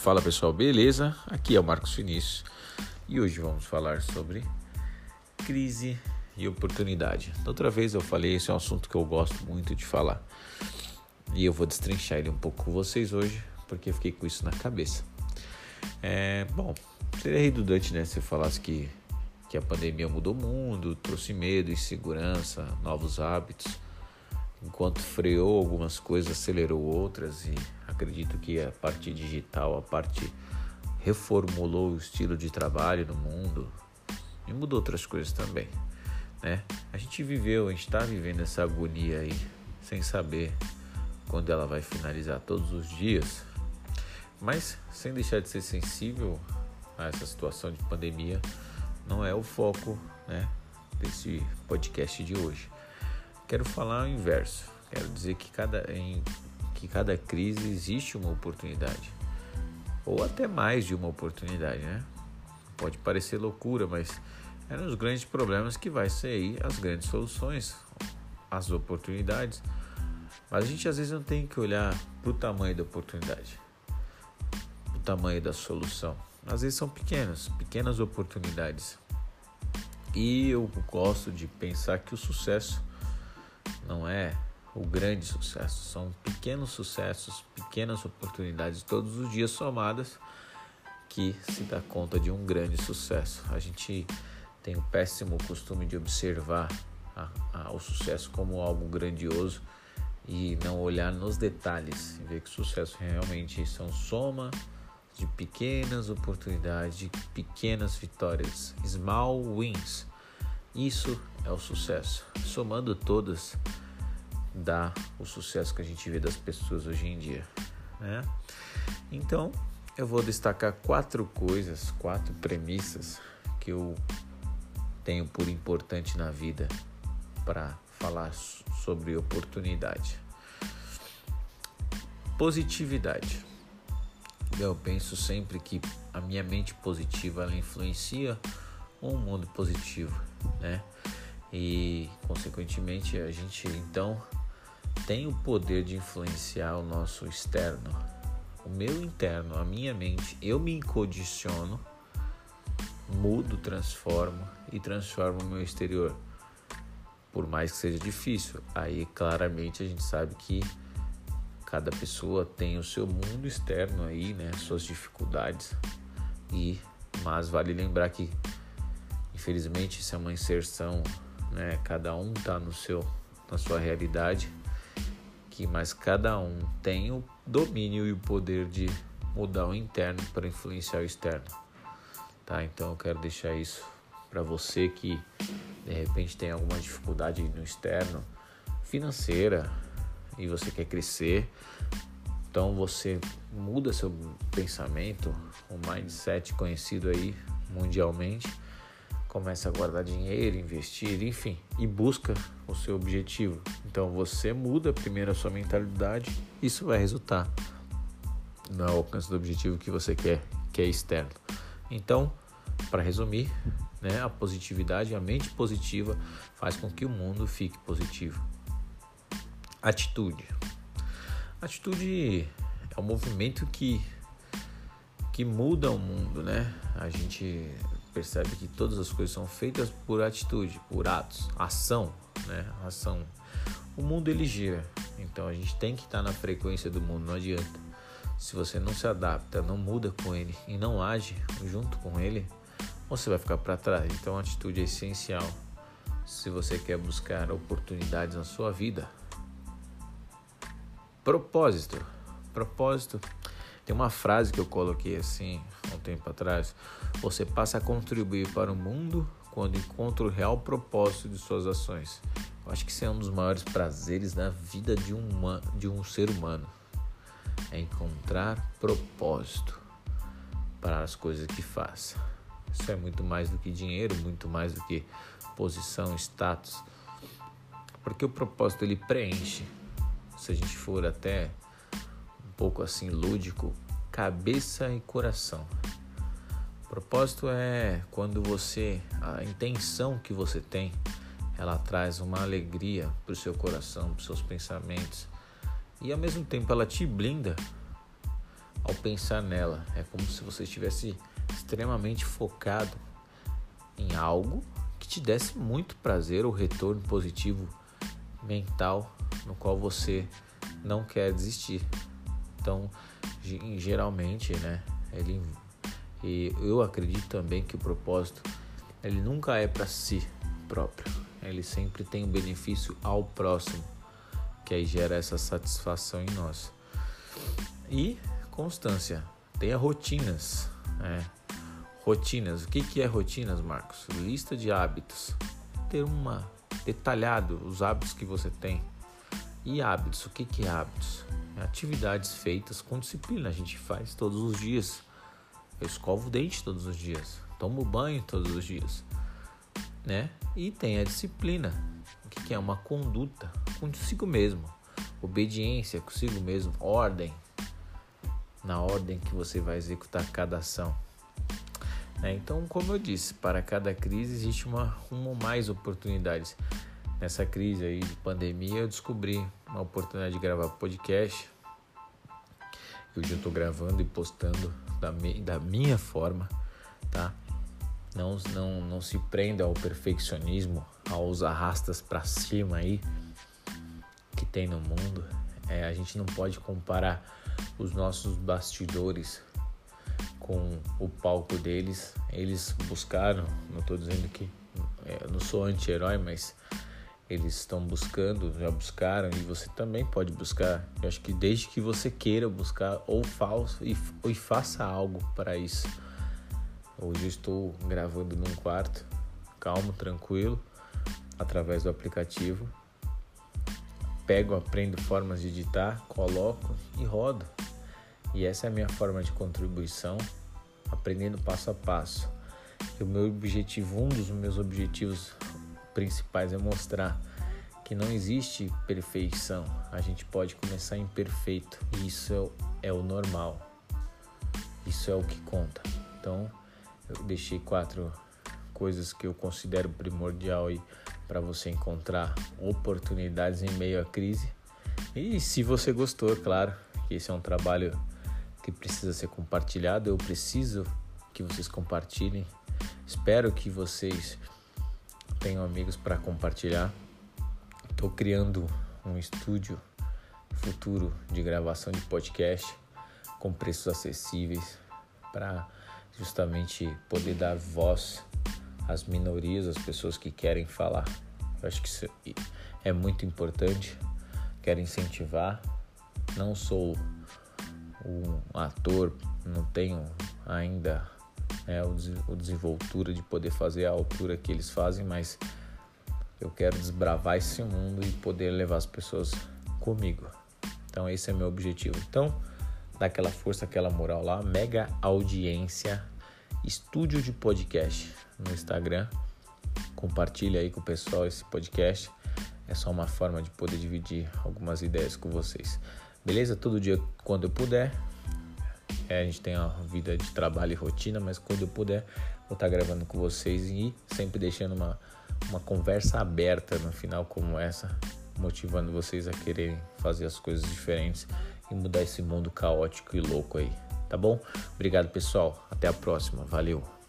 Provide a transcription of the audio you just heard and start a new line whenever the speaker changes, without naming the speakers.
Fala pessoal, beleza? Aqui é o Marcos Vinícius e hoje vamos falar sobre crise e oportunidade. Da outra vez eu falei, esse é um assunto que eu gosto muito de falar e eu vou destrinchar ele um pouco com vocês hoje porque eu fiquei com isso na cabeça. É, bom, seria redundante né, se eu falasse que, que a pandemia mudou o mundo, trouxe medo, insegurança, novos hábitos enquanto freou algumas coisas, acelerou outras e acredito que a parte digital, a parte reformulou o estilo de trabalho no mundo e mudou outras coisas também, né? A gente viveu, a gente está vivendo essa agonia aí, sem saber quando ela vai finalizar todos os dias, mas sem deixar de ser sensível a essa situação de pandemia, não é o foco, né, desse podcast de hoje. Quero falar o inverso. Quero dizer que cada, em, que cada crise existe uma oportunidade. Ou até mais de uma oportunidade, né? Pode parecer loucura, mas é nos grandes problemas que vai sair as grandes soluções, as oportunidades. Mas a gente às vezes não tem que olhar para o tamanho da oportunidade, o tamanho da solução. Às vezes são pequenas, pequenas oportunidades. E eu gosto de pensar que o sucesso não é o grande sucesso, são pequenos sucessos, pequenas oportunidades todos os dias somadas que se dá conta de um grande sucesso. A gente tem o péssimo costume de observar a, a, o sucesso como algo grandioso e não olhar nos detalhes e ver que o sucesso realmente são soma de pequenas oportunidades, de pequenas vitórias, small wins. Isso é o sucesso. Somando todas, dá o sucesso que a gente vê das pessoas hoje em dia. Né? Então, eu vou destacar quatro coisas, quatro premissas que eu tenho por importante na vida para falar sobre oportunidade. Positividade. Eu penso sempre que a minha mente positiva ela influencia um mundo positivo, né? E consequentemente a gente então tem o poder de influenciar o nosso externo, o meu interno, a minha mente. Eu me condiciono, mudo, transformo e transformo o meu exterior. Por mais que seja difícil, aí claramente a gente sabe que cada pessoa tem o seu mundo externo aí, né, suas dificuldades. E mas vale lembrar que Infelizmente, isso é uma inserção, né? Cada um tá no seu, na sua realidade, que mas cada um tem o domínio e o poder de mudar o interno para influenciar o externo, tá? Então eu quero deixar isso para você que de repente tem alguma dificuldade no externo, financeira, e você quer crescer, então você muda seu pensamento, o mindset conhecido aí mundialmente começa a guardar dinheiro, investir, enfim, e busca o seu objetivo. Então você muda primeiro a sua mentalidade, isso vai resultar no alcance do objetivo que você quer, que é externo. Então, para resumir, né, a positividade, a mente positiva faz com que o mundo fique positivo. Atitude. Atitude é um movimento que que muda o mundo, né? A gente percebe que todas as coisas são feitas por atitude, por atos, ação, né? Ação. O mundo ele gira, então a gente tem que estar na frequência do mundo, não adianta. Se você não se adapta, não muda com ele e não age junto com ele, você vai ficar para trás. Então a atitude é essencial se você quer buscar oportunidades na sua vida. Propósito. Propósito tem uma frase que eu coloquei assim há um tempo atrás: Você passa a contribuir para o mundo quando encontra o real propósito de suas ações. Acho que isso é um dos maiores prazeres da vida de um, de um ser humano. É encontrar propósito para as coisas que faz. Isso é muito mais do que dinheiro, muito mais do que posição, status. Porque o propósito ele preenche. Se a gente for até pouco assim lúdico, cabeça e coração. Propósito é quando você, a intenção que você tem, ela traz uma alegria para o seu coração, para os seus pensamentos e ao mesmo tempo ela te blinda ao pensar nela. É como se você estivesse extremamente focado em algo que te desse muito prazer ou retorno positivo mental no qual você não quer desistir. Então, geralmente, né, ele e eu acredito também que o propósito ele nunca é para si próprio. Ele sempre tem um benefício ao próximo, que aí gera essa satisfação em nós. E constância. Tenha rotinas. É. Rotinas. O que, que é rotinas, Marcos? Lista de hábitos. Ter uma detalhado os hábitos que você tem. E hábitos, o que, que é hábitos? É atividades feitas com disciplina. A gente faz todos os dias. Eu escovo o dente todos os dias. Tomo banho todos os dias. Né? E tem a disciplina. Que, é? Uma conduta consigo mesmo. Obediência consigo mesmo. Ordem. Na ordem que você vai executar cada ação. Né? Então, como eu disse, para cada crise existe uma, uma ou mais oportunidades. Nessa crise aí de pandemia, eu descobri uma oportunidade de gravar podcast. Eu estou gravando e postando da, me, da minha forma, tá? Não, não, não se prenda ao perfeccionismo, aos arrastas para cima aí que tem no mundo. É, a gente não pode comparar os nossos bastidores com o palco deles. Eles buscaram, não estou dizendo que é, não sou anti-herói, mas eles estão buscando, já buscaram e você também pode buscar. Eu acho que desde que você queira buscar ou falso e, e faça algo para isso. Hoje estou gravando num quarto, calmo, tranquilo, através do aplicativo. Pego, aprendo formas de editar, coloco e rodo. E essa é a minha forma de contribuição, aprendendo passo a passo. E o meu objetivo, um dos meus objetivos principais é mostrar que não existe perfeição. A gente pode começar imperfeito e isso é, é o normal. Isso é o que conta. Então, eu deixei quatro coisas que eu considero primordial para você encontrar oportunidades em meio à crise. E se você gostou, claro, que esse é um trabalho que precisa ser compartilhado. Eu preciso que vocês compartilhem. Espero que vocês tenham amigos para compartilhar. Estou criando um estúdio futuro de gravação de podcast com preços acessíveis para justamente poder dar voz às minorias, às pessoas que querem falar. Eu acho que isso é muito importante. Quero incentivar. Não sou um ator, não tenho ainda né, o desenvoltura de poder fazer a altura que eles fazem, mas eu quero desbravar esse mundo e poder levar as pessoas comigo. Então esse é meu objetivo. Então, dá aquela força, aquela moral lá, mega audiência, estúdio de podcast no Instagram. Compartilha aí com o pessoal esse podcast. É só uma forma de poder dividir algumas ideias com vocês. Beleza? Todo dia quando eu puder. É, a gente tem a vida de trabalho e rotina, mas quando eu puder, vou estar gravando com vocês e sempre deixando uma, uma conversa aberta no final como essa, motivando vocês a quererem fazer as coisas diferentes e mudar esse mundo caótico e louco aí. Tá bom? Obrigado, pessoal. Até a próxima. Valeu.